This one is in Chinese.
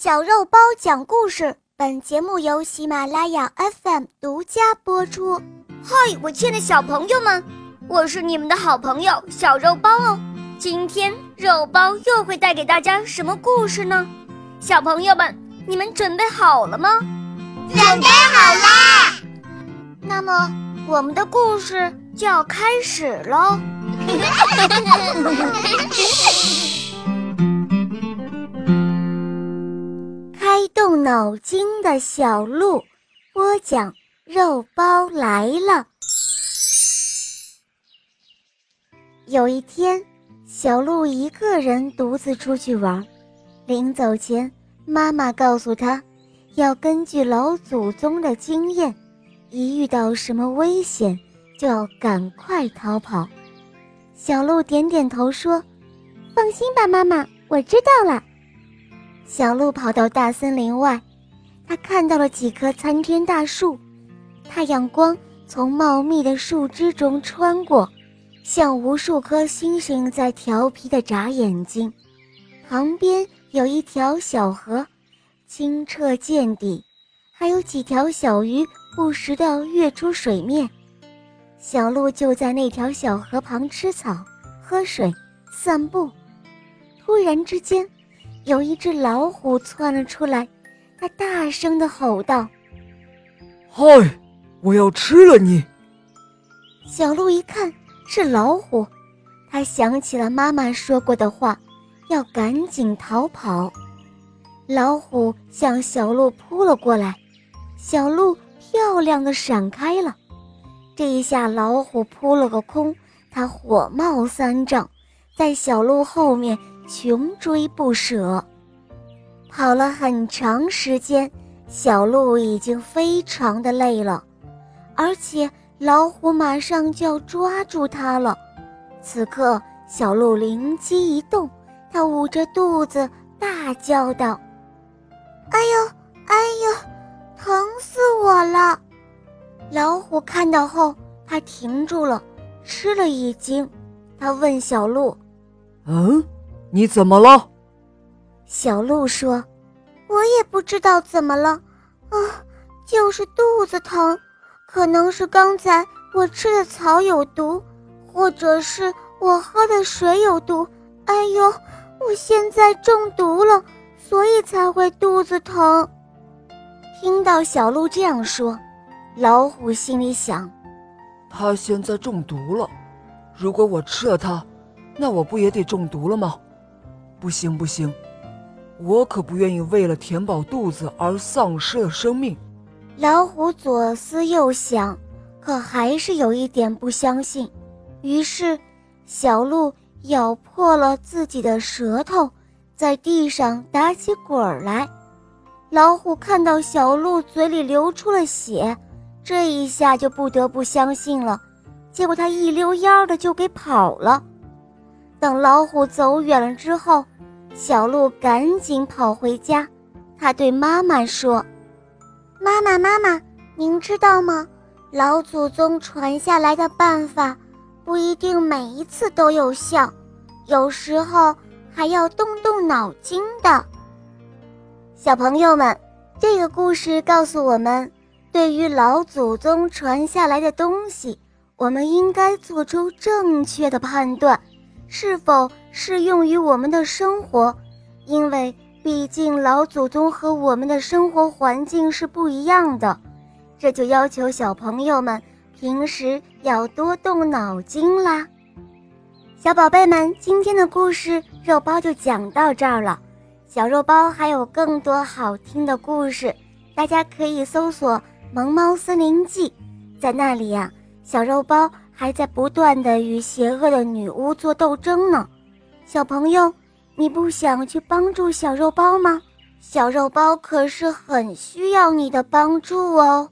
小肉包讲故事，本节目由喜马拉雅 FM 独家播出。嗨，我亲爱的小朋友们，我是你们的好朋友小肉包哦。今天肉包又会带给大家什么故事呢？小朋友们，你们准备好了吗？准备好啦！那么，我们的故事就要开始喽。动脑筋的小鹿，播讲肉包来了。有一天，小鹿一个人独自出去玩，临走前，妈妈告诉他，要根据老祖宗的经验，一遇到什么危险，就要赶快逃跑。小鹿点点头说：“放心吧，妈妈，我知道了。”小鹿跑到大森林外，他看到了几棵参天大树，太阳光从茂密的树枝中穿过，像无数颗星星在调皮地眨眼睛。旁边有一条小河，清澈见底，还有几条小鱼不时地跃出水面。小鹿就在那条小河旁吃草、喝水、散步。突然之间，有一只老虎窜了出来，它大声地吼道：“嗨，我要吃了你！”小鹿一看是老虎，他想起了妈妈说过的话，要赶紧逃跑。老虎向小鹿扑了过来，小鹿漂亮的闪开了。这一下，老虎扑了个空，它火冒三丈，在小鹿后面。穷追不舍，跑了很长时间，小鹿已经非常的累了，而且老虎马上就要抓住它了。此刻，小鹿灵机一动，它捂着肚子大叫道：“哎呦，哎呦，疼死我了！”老虎看到后，它停住了，吃了一惊，它问小鹿：“嗯？”你怎么了？小鹿说：“我也不知道怎么了，啊，就是肚子疼，可能是刚才我吃的草有毒，或者是我喝的水有毒。哎呦，我现在中毒了，所以才会肚子疼。”听到小鹿这样说，老虎心里想：“它现在中毒了，如果我吃了它，那我不也得中毒了吗？”不行不行，我可不愿意为了填饱肚子而丧失了生命。老虎左思右想，可还是有一点不相信。于是，小鹿咬破了自己的舌头，在地上打起滚来。老虎看到小鹿嘴里流出了血，这一下就不得不相信了。结果它一溜烟的就给跑了。等老虎走远了之后，小鹿赶紧跑回家。他对妈妈说：“妈妈，妈妈，您知道吗？老祖宗传下来的办法，不一定每一次都有效，有时候还要动动脑筋的。”小朋友们，这个故事告诉我们，对于老祖宗传下来的东西，我们应该做出正确的判断。是否适用于我们的生活？因为毕竟老祖宗和我们的生活环境是不一样的，这就要求小朋友们平时要多动脑筋啦。小宝贝们，今天的故事肉包就讲到这儿了。小肉包还有更多好听的故事，大家可以搜索《萌猫森林记》，在那里呀，小肉包。还在不断的与邪恶的女巫做斗争呢，小朋友，你不想去帮助小肉包吗？小肉包可是很需要你的帮助哦。